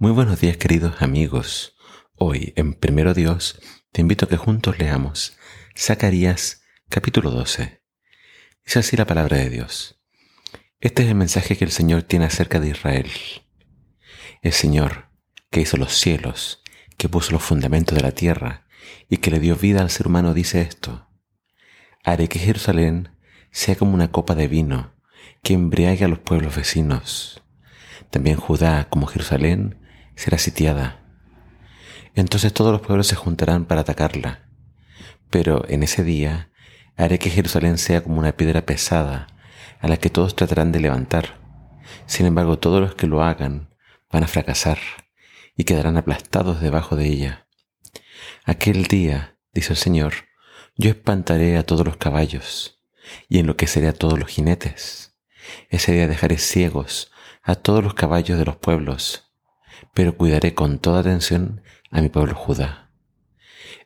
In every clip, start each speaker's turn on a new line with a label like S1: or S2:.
S1: Muy buenos días queridos amigos. Hoy en Primero Dios te invito a que juntos leamos Zacarías capítulo 12. Dice así la palabra de Dios. Este es el mensaje que el Señor tiene acerca de Israel. El Señor que hizo los cielos, que puso los fundamentos de la tierra y que le dio vida al ser humano dice esto. Haré que Jerusalén sea como una copa de vino que embriague a los pueblos vecinos. También Judá como Jerusalén será sitiada. Entonces todos los pueblos se juntarán para atacarla. Pero en ese día haré que Jerusalén sea como una piedra pesada a la que todos tratarán de levantar. Sin embargo, todos los que lo hagan van a fracasar y quedarán aplastados debajo de ella. Aquel día, dice el Señor, yo espantaré a todos los caballos y enloqueceré a todos los jinetes. Ese día dejaré ciegos a todos los caballos de los pueblos pero cuidaré con toda atención a mi pueblo Judá.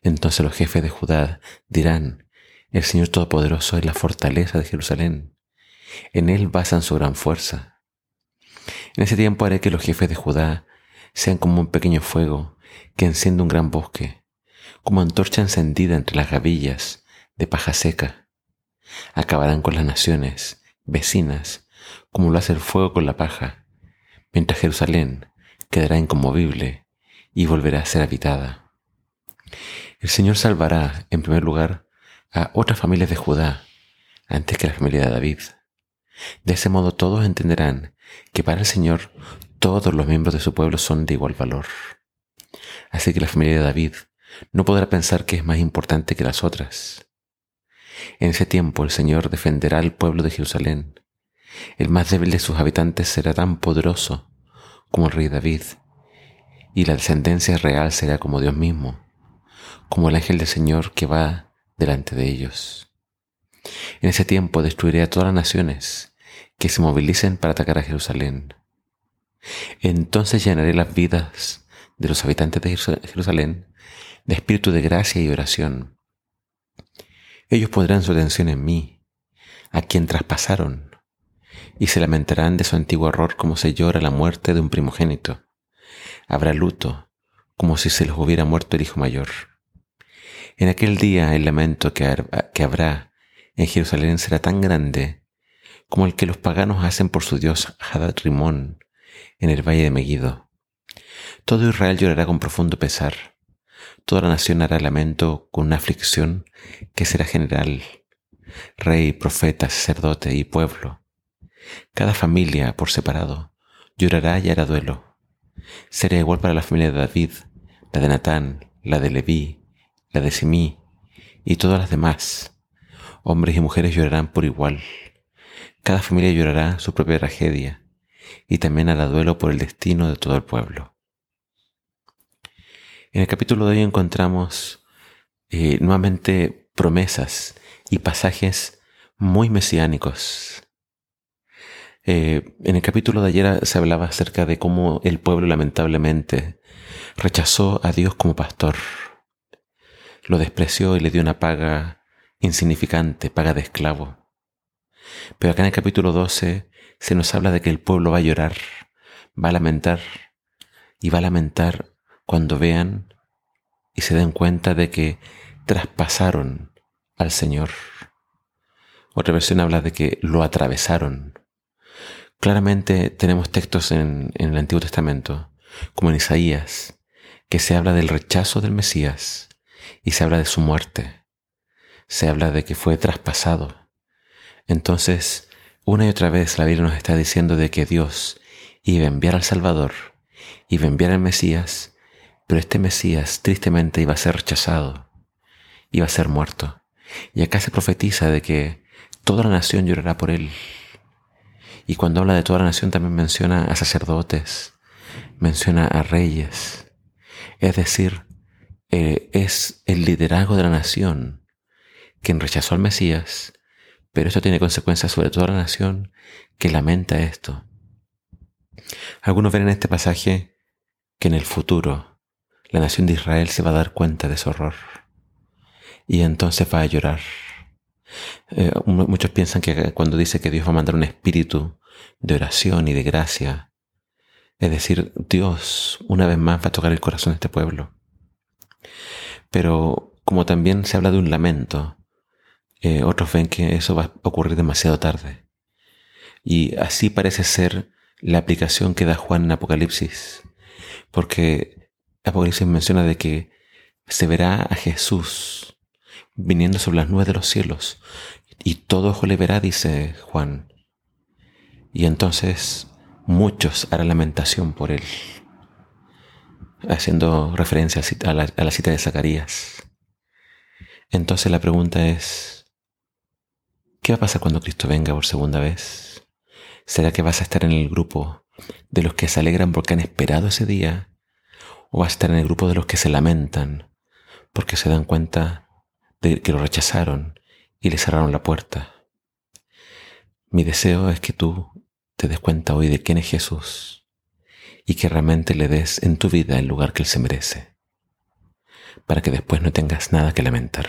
S1: Entonces los jefes de Judá dirán, el Señor Todopoderoso es la fortaleza de Jerusalén. En Él basan su gran fuerza. En ese tiempo haré que los jefes de Judá sean como un pequeño fuego que enciende un gran bosque, como antorcha encendida entre las gavillas de paja seca. Acabarán con las naciones vecinas, como lo hace el fuego con la paja, mientras Jerusalén quedará inconmovible y volverá a ser habitada. El Señor salvará, en primer lugar, a otras familias de Judá antes que la familia de David. De ese modo todos entenderán que para el Señor todos los miembros de su pueblo son de igual valor. Así que la familia de David no podrá pensar que es más importante que las otras. En ese tiempo el Señor defenderá al pueblo de Jerusalén. El más débil de sus habitantes será tan poderoso como el rey David, y la descendencia real será como Dios mismo, como el ángel del Señor que va delante de ellos. En ese tiempo destruiré a todas las naciones que se movilicen para atacar a Jerusalén. Entonces llenaré las vidas de los habitantes de Jerusalén de espíritu de gracia y oración. Ellos pondrán su atención en mí, a quien traspasaron, y se lamentarán de su antiguo error como se llora la muerte de un primogénito. Habrá luto, como si se les hubiera muerto el hijo mayor. En aquel día el lamento que, habrá en Jerusalén será tan grande como el que los paganos hacen por su dios Hadad Rimón en el valle de Megiddo. Todo Israel llorará con profundo pesar. Toda la nación hará lamento con una aflicción que será general. Rey, profeta, sacerdote y pueblo cada familia por separado llorará y hará duelo. Será igual para la familia de David, la de Natán, la de Leví, la de Simí y todas las demás. Hombres y mujeres llorarán por igual. Cada familia llorará su propia tragedia y también hará duelo por el destino de todo el pueblo. En el capítulo de hoy encontramos eh, nuevamente promesas y pasajes muy mesiánicos eh, en el capítulo de ayer se hablaba acerca de cómo el pueblo lamentablemente rechazó a Dios como pastor. Lo despreció y le dio una paga insignificante, paga de esclavo. Pero acá en el capítulo 12 se nos habla de que el pueblo va a llorar, va a lamentar y va a lamentar cuando vean y se den cuenta de que traspasaron al Señor. Otra versión habla de que lo atravesaron. Claramente tenemos textos en, el Antiguo Testamento, como en Isaías, que se habla del rechazo del Mesías y se habla de su muerte. Se habla de que fue traspasado. Entonces, una y otra vez la Biblia nos está diciendo de que Dios iba a enviar al Salvador, iba a enviar al Mesías, pero este Mesías tristemente iba a ser rechazado, iba a ser muerto. Y acá se profetiza de que toda la nación llorará por él. Y cuando habla de toda la nación también menciona a sacerdotes, menciona a reyes. Es decir, eh, es el liderazgo de la nación quien rechazó al Mesías, pero esto tiene consecuencias sobre toda la nación que lamenta esto. Algunos ven en este pasaje que en el futuro la nación de Israel se va a dar cuenta de su horror y entonces va a llorar eh, muchos piensan que cuando dice que Dios va a mandar un espíritu de oración y de gracia Es decir, Dios una vez más va a tocar el corazón de este pueblo. Pero como también se habla de un lamento, eh, otros ven que eso va a ocurrir demasiado tarde. Y así parece ser la aplicación que da Juan en Apocalipsis, porque Apocalipsis menciona de que se verá a Jesús viniendo sobre las nubes de los cielos, y todo ojo le verá, dice Juan. Y entonces muchos harán lamentación por él, haciendo referencia a la, cita de Zacarías. Entonces la pregunta es, ¿qué va a pasar cuando Cristo venga por segunda vez? ¿Será que vas a estar en el grupo de los que se alegran porque han esperado ese día? ¿O vas a estar en el grupo de los que se lamentan porque se dan cuenta de que lo rechazaron y le cerraron la puerta? Mi deseo es que tú te des cuenta hoy de quién es Jesús y que realmente le des en tu vida el lugar que Él se merece, para que después no tengas nada que lamentar.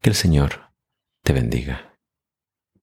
S1: Que el Señor te bendiga.